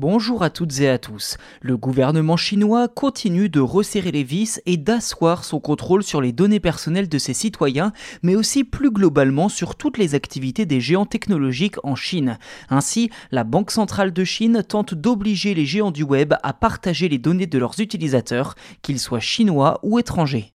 Bonjour à toutes et à tous. Le gouvernement chinois continue de resserrer les vis et d'asseoir son contrôle sur les données personnelles de ses citoyens, mais aussi plus globalement sur toutes les activités des géants technologiques en Chine. Ainsi, la Banque centrale de Chine tente d'obliger les géants du web à partager les données de leurs utilisateurs, qu'ils soient chinois ou étrangers.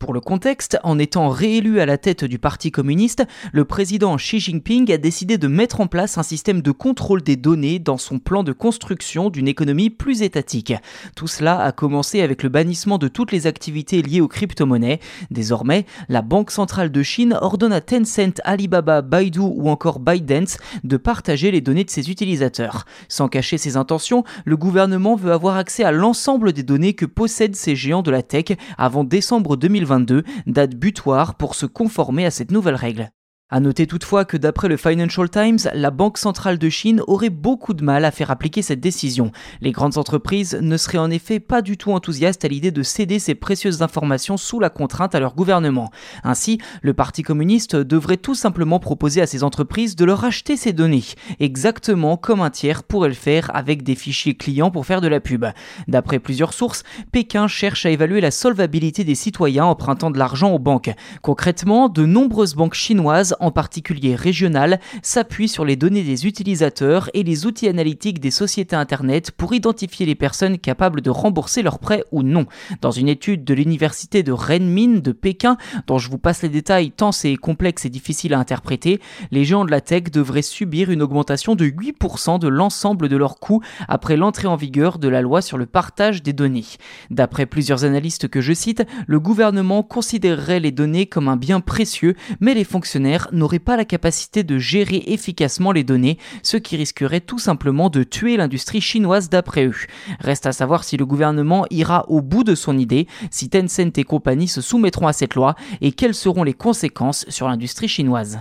Pour le contexte, en étant réélu à la tête du Parti communiste, le président Xi Jinping a décidé de mettre en place un système de contrôle des données dans son plan de construction d'une économie plus étatique. Tout cela a commencé avec le bannissement de toutes les activités liées aux crypto-monnaies. Désormais, la Banque centrale de Chine ordonne à Tencent, Alibaba, Baidu ou encore ByteDance de partager les données de ses utilisateurs. Sans cacher ses intentions, le gouvernement veut avoir accès à l'ensemble des données que possèdent ces géants de la tech avant décembre 2020 date butoir pour se conformer à cette nouvelle règle. A noter toutefois que d'après le Financial Times, la Banque centrale de Chine aurait beaucoup de mal à faire appliquer cette décision. Les grandes entreprises ne seraient en effet pas du tout enthousiastes à l'idée de céder ces précieuses informations sous la contrainte à leur gouvernement. Ainsi, le Parti communiste devrait tout simplement proposer à ces entreprises de leur acheter ces données, exactement comme un tiers pourrait le faire avec des fichiers clients pour faire de la pub. D'après plusieurs sources, Pékin cherche à évaluer la solvabilité des citoyens empruntant de l'argent aux banques. Concrètement, de nombreuses banques chinoises en particulier régional, s'appuie sur les données des utilisateurs et les outils analytiques des sociétés Internet pour identifier les personnes capables de rembourser leurs prêts ou non. Dans une étude de l'université de Renmin de Pékin, dont je vous passe les détails tant c'est complexe et difficile à interpréter, les géants de la tech devraient subir une augmentation de 8% de l'ensemble de leurs coûts après l'entrée en vigueur de la loi sur le partage des données. D'après plusieurs analystes que je cite, le gouvernement considérerait les données comme un bien précieux, mais les fonctionnaires n'aurait pas la capacité de gérer efficacement les données, ce qui risquerait tout simplement de tuer l'industrie chinoise d'après eux. Reste à savoir si le gouvernement ira au bout de son idée, si Tencent et compagnie se soumettront à cette loi et quelles seront les conséquences sur l'industrie chinoise.